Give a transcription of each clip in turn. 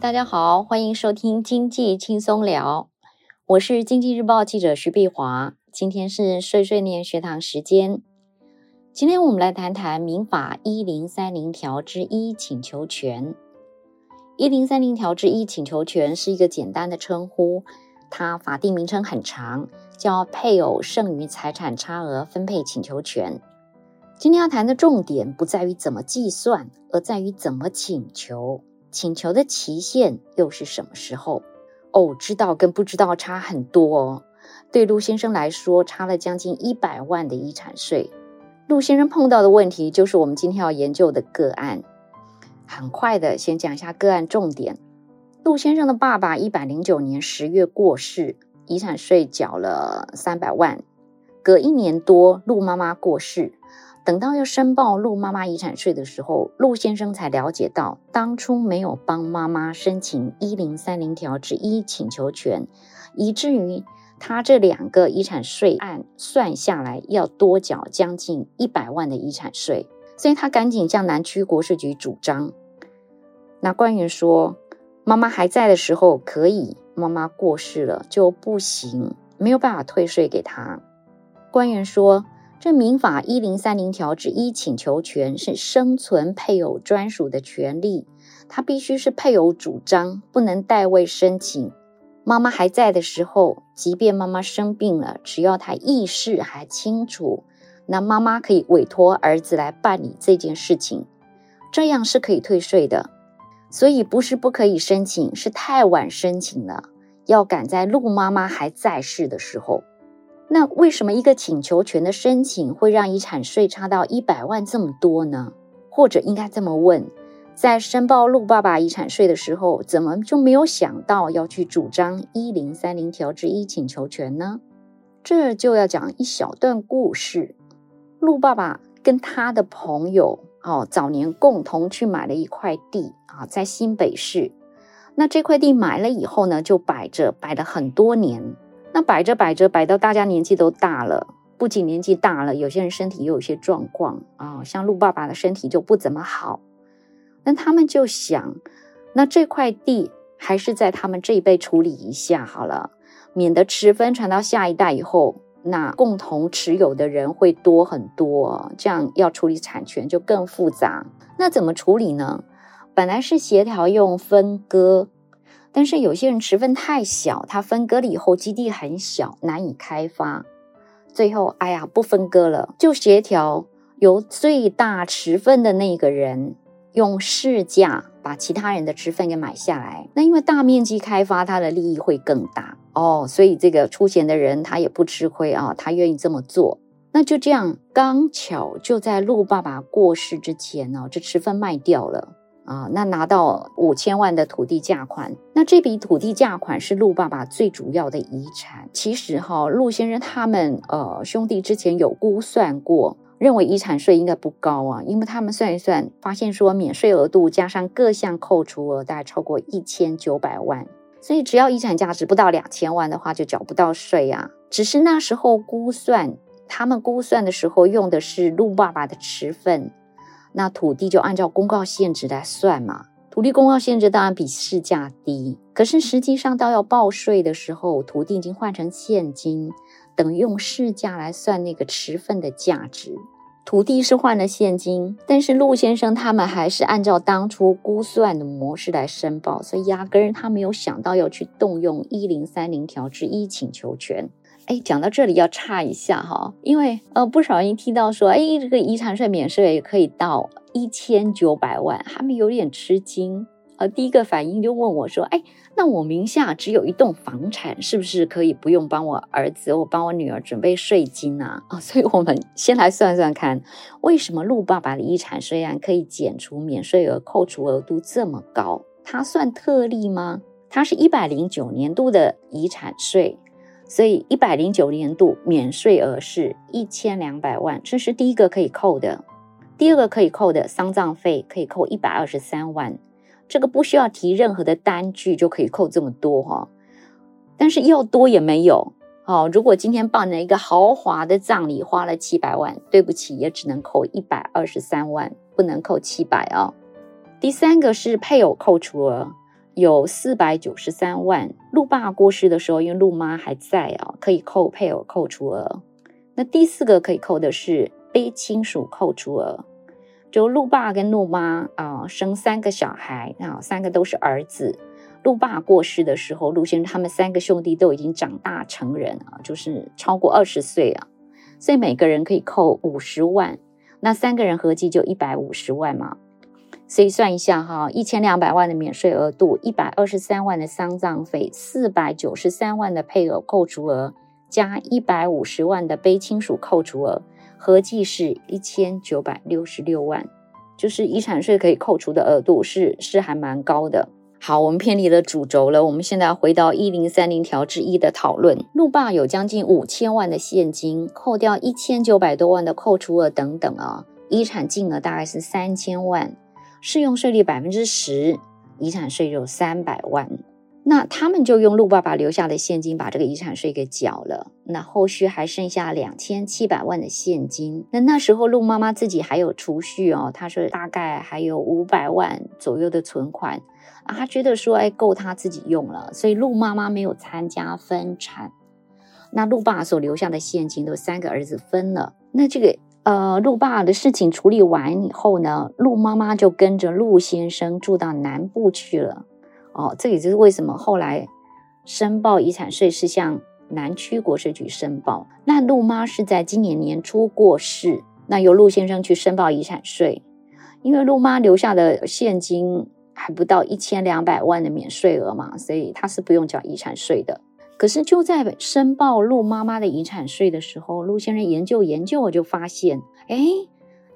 大家好，欢迎收听经济轻松聊，我是经济日报记者徐碧华。今天是碎碎念学堂时间，今天我们来谈谈民法一零三零条之一请求权。一零三零条之一请求权是一个简单的称呼，它法定名称很长，叫配偶剩余财产差额分配请求权。今天要谈的重点不在于怎么计算，而在于怎么请求。请求的期限又是什么时候？哦，知道跟不知道差很多哦。对陆先生来说，差了将近一百万的遗产税。陆先生碰到的问题就是我们今天要研究的个案。很快的，先讲一下个案重点。陆先生的爸爸一百零九年十月过世，遗产税缴了三百万。隔一年多，陆妈妈过世。等到要申报陆妈妈遗产税的时候，陆先生才了解到，当初没有帮妈妈申请一零三零条之一请求权，以至于他这两个遗产税案算下来要多缴将近一百万的遗产税，所以他赶紧向南区国税局主张。那官员说，妈妈还在的时候可以，妈妈过世了就不行，没有办法退税给他。官员说。这民法一零三零条之一请求权是生存配偶专属的权利，它必须是配偶主张，不能代位申请。妈妈还在的时候，即便妈妈生病了，只要她意识还清楚，那妈妈可以委托儿子来办理这件事情，这样是可以退税的。所以不是不可以申请，是太晚申请了，要赶在陆妈妈还在世的时候。那为什么一个请求权的申请会让遗产税差到一百万这么多呢？或者应该这么问，在申报陆爸爸遗产税的时候，怎么就没有想到要去主张一零三零条之一请求权呢？这就要讲一小段故事。陆爸爸跟他的朋友哦，早年共同去买了一块地啊，在新北市。那这块地买了以后呢，就摆着，摆了很多年。那摆着摆着，摆到大家年纪都大了，不仅年纪大了，有些人身体又有些状况啊、像陆爸爸的身体就不怎么好。那他们就想，那这块地还是在他们这一辈处理一下好了，免得持分传到下一代以后，那共同持有的人会多很多，这样要处理产权就更复杂。那怎么处理呢？本来是协调用分割。但是有些人持分太小，他分割了以后基地很小，难以开发。最后，哎呀，不分割了，就协调由最大持分的那个人用市价把其他人的持分给买下来。那因为大面积开发，他的利益会更大哦，所以这个出钱的人他也不吃亏啊，他愿意这么做。那就这样，刚巧就在陆爸爸过世之前呢，这持分卖掉了。啊，那拿到五千万的土地价款，那这笔土地价款是陆爸爸最主要的遗产。其实哈，陆先生他们呃兄弟之前有估算过，认为遗产税应该不高啊，因为他们算一算，发现说免税额度加上各项扣除额大概超过一千九百万，所以只要遗产价值不到两千万的话，就缴不到税啊。只是那时候估算，他们估算的时候用的是陆爸爸的持份。那土地就按照公告限值来算嘛，土地公告限值当然比市价低，可是实际上到要报税的时候，土地已经换成现金，等于用市价来算那个持份的价值。土地是换了现金，但是陆先生他们还是按照当初估算的模式来申报，所以压根儿他没有想到要去动用一零三零条之一请求权。哎，讲到这里要岔一下哈，因为呃不少人听到说，哎，这个遗产税免税也可以到一千九百万，他们有点吃惊。呃，第一个反应就问我说，哎，那我名下只有一栋房产，是不是可以不用帮我儿子或帮我女儿准备税金啊？啊，所以我们先来算算看，为什么陆爸爸的遗产税案可以减除免税额扣除额度这么高？它算特例吗？它是一百零九年度的遗产税。所以一百零九年度免税额是一千两百万，这是第一个可以扣的。第二个可以扣的丧葬费可以扣一百二十三万，这个不需要提任何的单据就可以扣这么多哈。但是要多也没有。好，如果今天办了一个豪华的葬礼，花了七百万，对不起，也只能扣一百二十三万，不能扣七百啊。第三个是配偶扣除额。有四百九十三万。陆爸过世的时候，因为陆妈还在啊，可以扣配偶扣除额。那第四个可以扣的是非亲属扣除额，就陆爸跟陆妈啊生三个小孩啊，三个都是儿子。陆爸过世的时候，陆先生他们三个兄弟都已经长大成人啊，就是超过二十岁啊，所以每个人可以扣五十万。那三个人合计就一百五十万嘛。所以算一下哈，一千两百万的免税额度，一百二十三万的丧葬费，四百九十三万的配偶扣除额，加一百五十万的非亲属扣除额，合计是一千九百六十六万。就是遗产税可以扣除的额度是是还蛮高的。好，我们偏离了主轴了，我们现在回到一零三零条之一的讨论。陆霸有将近五千万的现金，扣掉一千九百多万的扣除额等等啊，遗产金额大概是三千万。适用税率百分之十，遗产税有三百万，那他们就用陆爸爸留下的现金把这个遗产税给缴了，那后续还剩下两千七百万的现金。那那时候陆妈妈自己还有储蓄哦，她说大概还有五百万左右的存款啊，她觉得说哎够她自己用了，所以陆妈妈没有参加分产。那陆爸所留下的现金都三个儿子分了，那这个。呃，陆爸的事情处理完以后呢，陆妈妈就跟着陆先生住到南部去了。哦，这也就是为什么后来申报遗产税是向南区国税局申报。那陆妈是在今年年初过世，那由陆先生去申报遗产税，因为陆妈留下的现金还不到一千两百万的免税额嘛，所以他是不用缴遗产税的。可是就在申报陆妈妈的遗产税的时候，陆先生研究研究，我就发现，哎，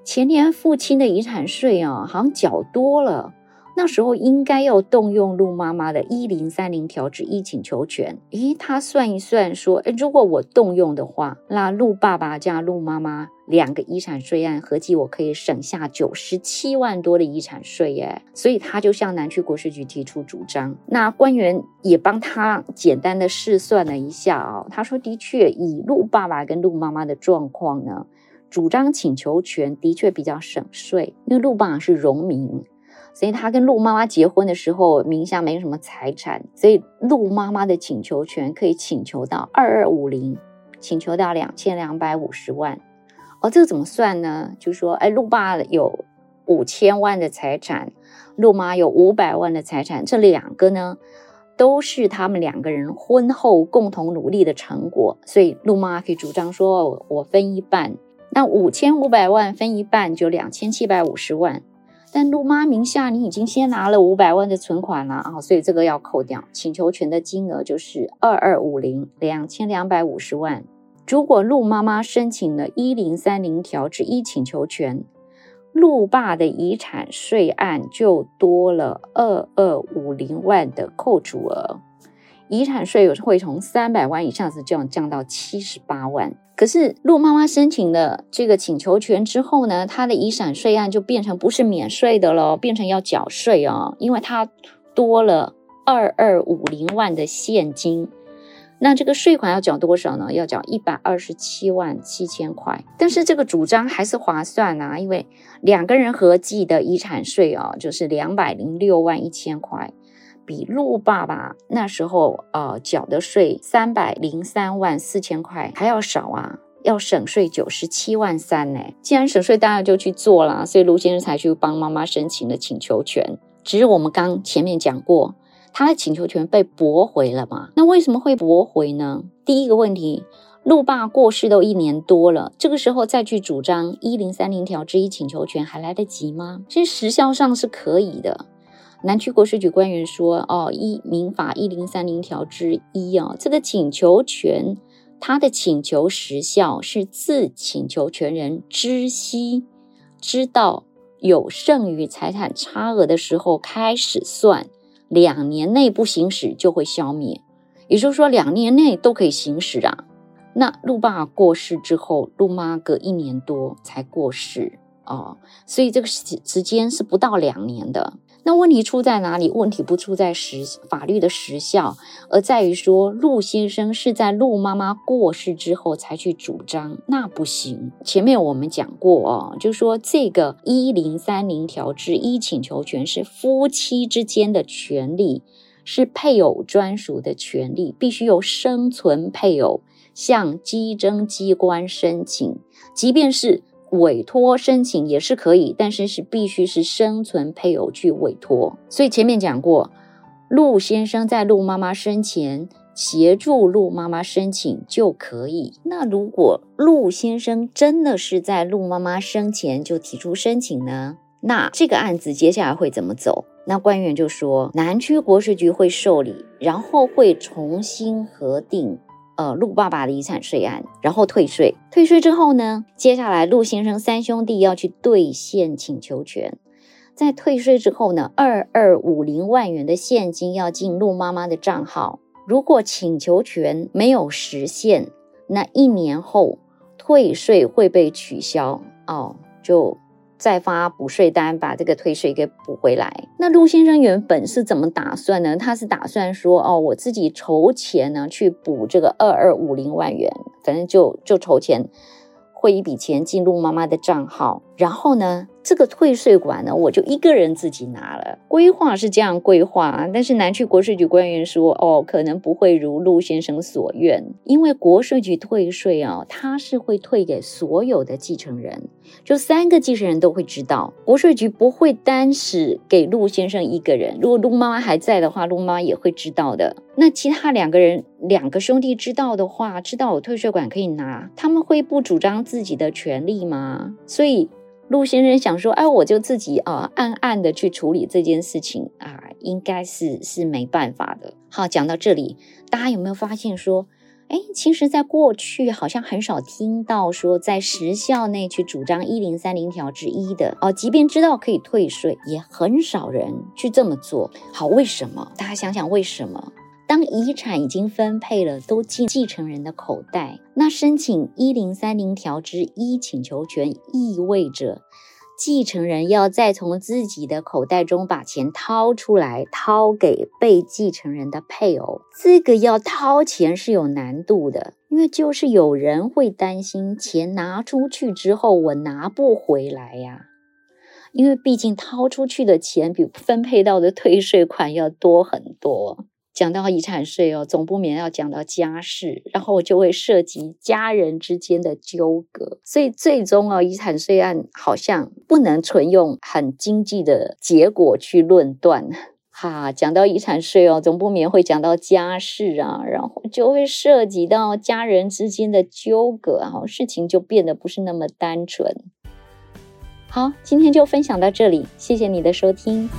前年父亲的遗产税啊，好像缴多了。那时候应该要动用陆妈妈的一零三零条之一请求权。诶，他算一算说，诶，如果我动用的话，那陆爸爸加陆妈妈两个遗产税案合计，我可以省下九十七万多的遗产税耶。所以他就向南区国税局提出主张。那官员也帮他简单的试算了一下啊、哦，他说的确以陆爸爸跟陆妈妈的状况呢，主张请求权的确比较省税，因为陆爸爸是农民。所以他跟陆妈妈结婚的时候，名下没有什么财产，所以陆妈妈的请求权可以请求到二二五零，请求到两千两百五十万。哦，这个怎么算呢？就说，哎，陆爸有五千万的财产，陆妈有五百万的财产，这两个呢，都是他们两个人婚后共同努力的成果，所以陆妈可以主张说，我分一半，那五千五百万分一半就两千七百五十万。但陆妈名下你已经先拿了五百万的存款了啊，所以这个要扣掉，请求权的金额就是二二五零两千两百五十万。如果陆妈妈申请了一零三零条之一请求权，陆爸的遗产税案就多了二二五零万的扣除额。遗产税有时会从三百万以上是这样降到七十八万，可是陆妈妈申请了这个请求权之后呢，她的遗产税案就变成不是免税的了，变成要缴税哦，因为她多了二二五零万的现金，那这个税款要缴多少呢？要缴一百二十七万七千块，但是这个主张还是划算啊，因为两个人合计的遗产税哦，就是两百零六万一千块。比陆爸爸那时候呃缴的税三百零三万四千块还要少啊，要省税九十七万三呢。既然省税，当然就去做了，所以陆先生才去帮妈妈申请了请求权。只是我们刚前面讲过，他的请求权被驳回了嘛？那为什么会驳回呢？第一个问题，陆爸过世都一年多了，这个时候再去主张一零三零条之一请求权还来得及吗？其实时效上是可以的。南区国税局官员说：“哦，一民法一零三零条之一啊，这个请求权，他的请求时效是自请求权人知悉、知道有剩余财产差额的时候开始算，两年内不行使就会消灭。也就是说，两年内都可以行使啊。那陆爸过世之后，陆妈隔一年多才过世哦，所以这个时时间是不到两年的。”那问题出在哪里？问题不出在时法律的时效，而在于说陆先生是在陆妈妈过世之后才去主张，那不行。前面我们讲过哦，就是说这个一零三零条之一请求权是夫妻之间的权利，是配偶专属的权利，必须由生存配偶向稽征机关申请，即便是。委托申请也是可以，但是是必须是生存配偶去委托。所以前面讲过，陆先生在陆妈妈生前协助陆妈妈申请就可以。那如果陆先生真的是在陆妈妈生前就提出申请呢？那这个案子接下来会怎么走？那官员就说，南区国税局会受理，然后会重新核定。呃，陆爸爸的遗产税案，然后退税。退税之后呢，接下来陆先生三兄弟要去兑现请求权。在退税之后呢，二二五零万元的现金要进陆妈妈的账号。如果请求权没有实现，那一年后退税会被取消哦，就。再发补税单，把这个退税给补回来。那陆先生原本是怎么打算呢？他是打算说，哦，我自己筹钱呢，去补这个二二五零万元，反正就就筹钱，汇一笔钱进陆妈妈的账号，然后呢，这个退税款呢，我就一个人自己拿了。规划是这样规划，但是南区国税局官员说，哦，可能不会如陆先生所愿，因为国税局退税啊，他是会退给所有的继承人，就三个继承人都会知道。国税局不会单使给陆先生一个人，如果陆妈妈还在的话，陆妈妈也会知道的。那其他两个人，两个兄弟知道的话，知道有退税款可以拿，他们会不主张自己的权利吗？所以。陆先生想说：“哎，我就自己啊，暗暗的去处理这件事情啊，应该是是没办法的。”好，讲到这里，大家有没有发现说，哎，其实，在过去好像很少听到说，在时效内去主张一零三零条之一的哦，即便知道可以退税，也很少人去这么做。好，为什么？大家想想为什么？当遗产已经分配了，都进继承人的口袋，那申请一零三零条之一请求权，意味着继承人要再从自己的口袋中把钱掏出来，掏给被继承人的配偶。这个要掏钱是有难度的，因为就是有人会担心钱拿出去之后我拿不回来呀，因为毕竟掏出去的钱比分配到的退税款要多很多。讲到遗产税哦，总不免要讲到家事，然后就会涉及家人之间的纠葛，所以最终啊，遗产税案好像不能纯用很经济的结果去论断。哈，讲到遗产税哦，总不免会讲到家事啊，然后就会涉及到家人之间的纠葛，哈，事情就变得不是那么单纯。好，今天就分享到这里，谢谢你的收听。